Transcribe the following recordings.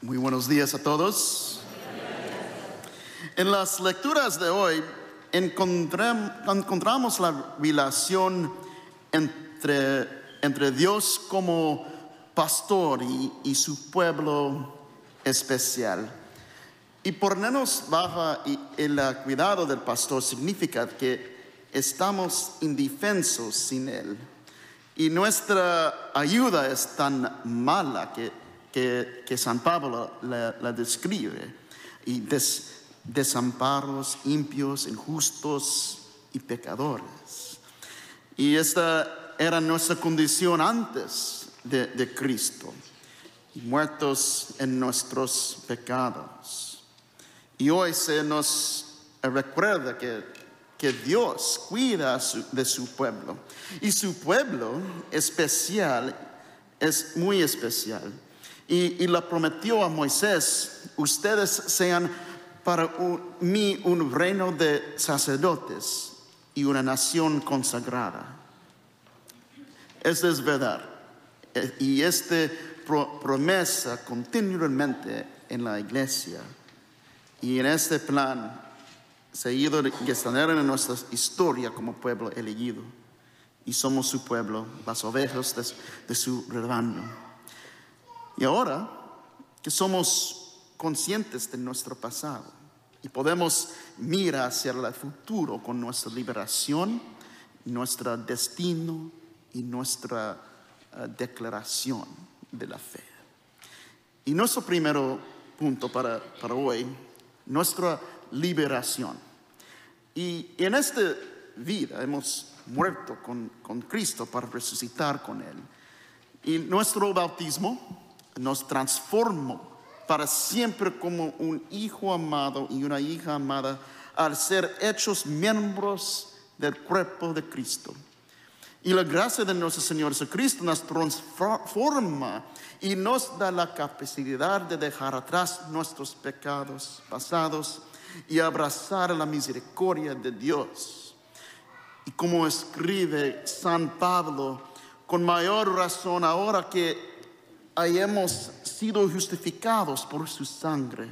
Muy buenos días a todos. En las lecturas de hoy encontramos la relación entre, Dios como pastor y, y su pueblo especial. Y ponernos bajo el cuidado del pastor significa que estamos indefensos sin él. Y nuestra ayuda es tan mala que, que, San Pablo la, describe. Y desamparos, impios, injustos y pecadores. Y esta era nuestra condición antes de, de Cristo, muertos en nuestros pecados. Y hoy se nos recuerda que que Dios cuida de su pueblo. Y su pueblo especial es muy especial. Y, y le prometió a Moisés, ustedes sean para mí un reino de sacerdotes y una nación consagrada. Esa es verdad. E, y esta promesa continuamente en la iglesia. Y en este plan se ha ido en nuestra historia como pueblo elegido. Y somos su pueblo, las ovejas de, su rebaño. Y ahora que somos conscientes de nuestro pasado y podemos mirar hacia el futuro con nuestra liberación, nuestro destino y nuestra eh, declaración de la fe. Y nuestro primer punto para, para hoy, nuestra liberación. Y en esta vida hemos muerto con, con Cristo para resucitar con Él. Y nuestro bautismo nos transformó para siempre como un hijo amado y una hija amada al ser hechos miembros del cuerpo de Cristo. Y la gracia de nuestro Señor Jesucristo nos transforma y nos da la capacidad de dejar atrás nuestros pecados pasados y abrazar la misericordia de Dios. Y como escribe San Pablo, con mayor razón ahora que hayamos sido justificados por su sangre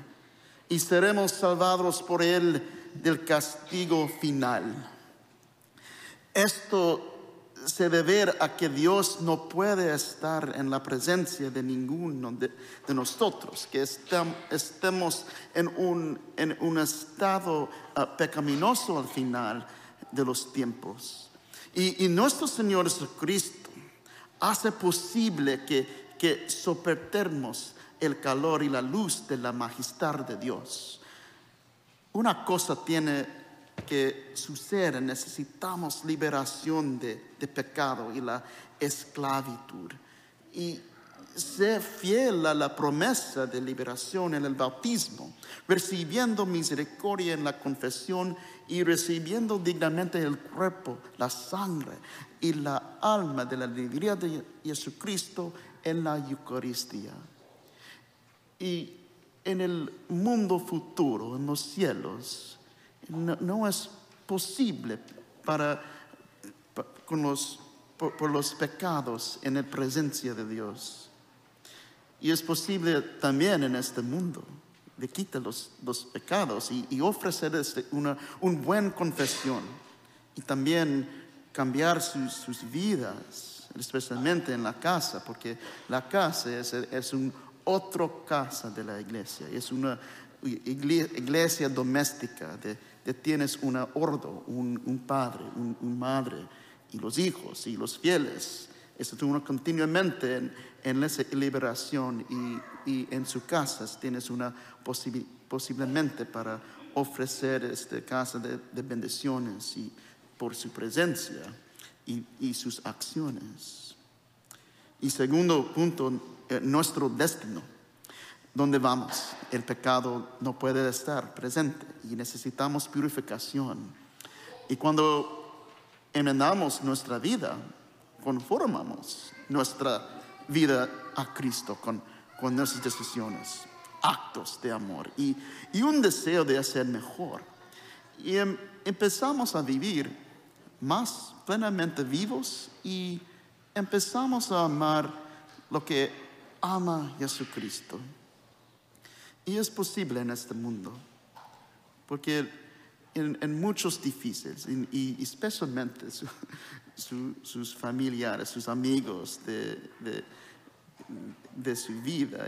y seremos salvados por él del castigo final. Esto se debe a que Dios no puede estar en la presencia de ninguno de, nosotros, que estemos en un, en un estado ah, pecaminoso al final de los tiempos. Y, nuestro Señor Jesucristo hace posible que, que soportemos el calor y la luz de la majestad de Dios. Una cosa tiene que sucede, necesitamos liberación de, pecado y la esclavitud. Y ser fiel a la promesa de liberación en el bautismo, recibiendo misericordia en la confesión y recibiendo dignamente el cuerpo, la sangre y la alma de la alegría de Jesucristo en la Eucaristía. Y en el mundo futuro, en los cielos, no, es posible para, con los, por, los pecados en la presencia de Dios. Y es posible también en este mundo de quitar los, los pecados y, ofrecer este, una, una buena confesión y también cambiar sus, sus, vidas, especialmente en la casa, porque la casa es, es un otro casa de la iglesia, es una iglesia doméstica de, tienes un ordo, un, padre, un, madre, y los hijos y los fieles. Esto continuamente en, en esa liberación y, en su casa tienes una posiblemente para ofrecer esta casa de, bendiciones y por su presencia y, sus acciones. Y segundo punto, eh, nuestro destino ¿Dónde vamos? El pecado no puede estar presente y necesitamos purificación. Y cuando enmendamos nuestra vida, conformamos nuestra vida a Cristo con, con nuestras decisiones, actos de amor y, y un deseo de hacer mejor. Y em, empezamos a vivir más plenamente vivos y empezamos a amar lo que ama Jesucristo. Y es posible en este mundo, porque en, muchos difíciles, y, especialmente su- su- sus familiares, sus amigos de, de, su vida,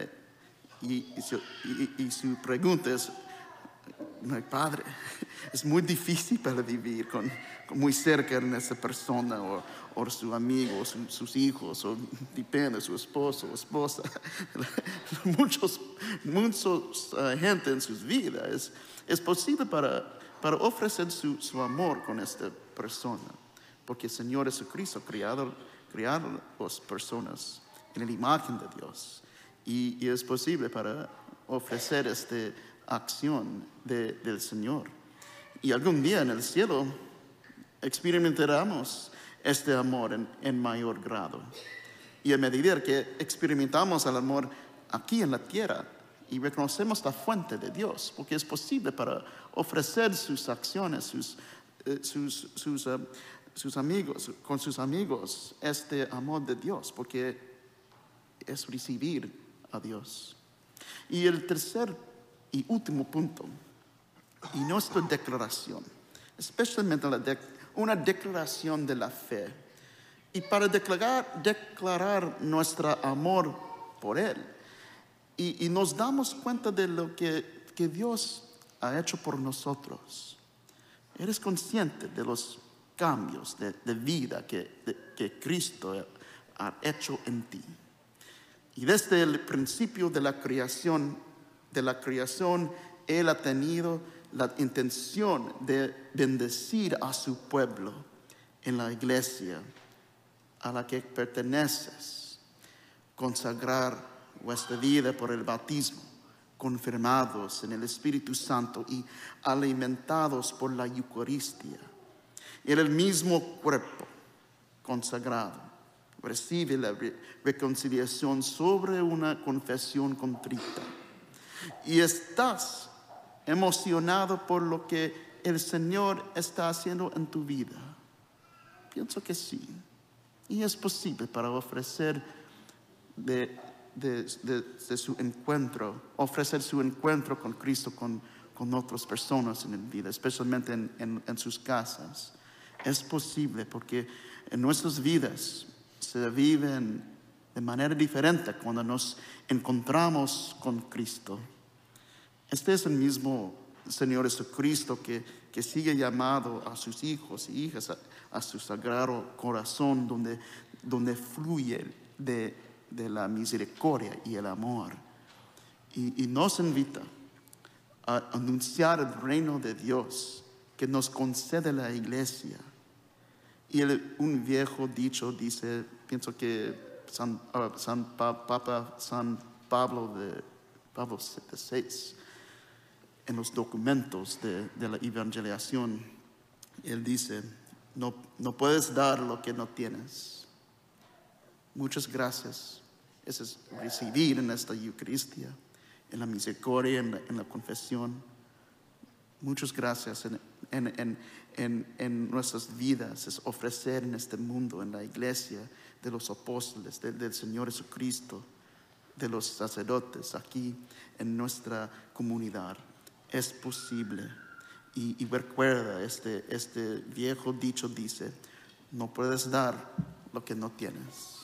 y, y su, y su pregunta es, "My padre, es muy difícil para vivir muy cerca de esa persona o, su amigo, o su- sus hijos, o depende, su esposo o esposa. muchos, muchos eh, gente en sus vidas. Es, es posible para, para ofrecer su, amor con esta persona, porque el Señor Jesucristo creado, creado las personas en la imagen de Dios. Y, y es posible para ofrecer esta acción de- del Señor. Y algún día en el cielo experimentaremos este amor en, en mayor grado. Y a medida que experimentamos el amor aquí en la tierra y reconocemos la fuente de Dios, porque es posible para ofrecer sus acciones, sus, eh, sus, sus, eh, sus amigos, con sus amigos, este amor de Dios, porque es recibir a Dios. Y el tercer y último punto, y nuestra declaración, especialmente una declaración de la fe. Y para declarar, declarar nuestro amor por Él. Y, nos damos cuenta de lo que, que Dios ha hecho por nosotros. Eres consciente de los cambios de, de vida que, que Cristo ha hecho en ti. Y desde el principio de la creación, de la creación, Él ha tenido la intención de bendecir a su pueblo en la iglesia a la que perteneces, consagrar vuestra vida por el bautismo, confirmados en el Espíritu Santo y alimentados por la Eucaristía. En el mismo cuerpo consagrado recibe la re- reconciliación sobre una confesión contrita. Y estás emocionado por lo que el Señor está haciendo en tu vida. Pienso que sí. Y es posible para ofrecer de, su encuentro, ofrecer su encuentro con Cristo, con, con otras personas en la vida, especialmente en, en- en sus casas. Es posible porque en nuestras vidas se viven de manera diferente cuando nos encontramos con Cristo. Este es el mismo Señor Jesucristo que, que sigue llamado a sus hijos y hijas a, su sagrado corazón donde, donde fluye de, de la misericordia y el amor. Y, nos invita a anunciar el reino de Dios que nos concede la iglesia. Y un viejo dicho dice, pienso que San, Pa- Papa San Pablo de Pablo VI, en los documentos de, la evangelización, él dice, no, no puedes dar lo que no tienes. Muchas gracias. Eso es recibir en esta Eucaristía, en la misericordia, en la, confesión. Muchas gracias en- en- en nuestras vidas, es ofrecer en este mundo, en la iglesia de los apóstoles, del- Señor Jesucristo, de los sacerdotes aquí en nuestra comunidad. Es posible. Y, y recuerda, este, este viejo dicho dice, no puedes dar lo que no tienes.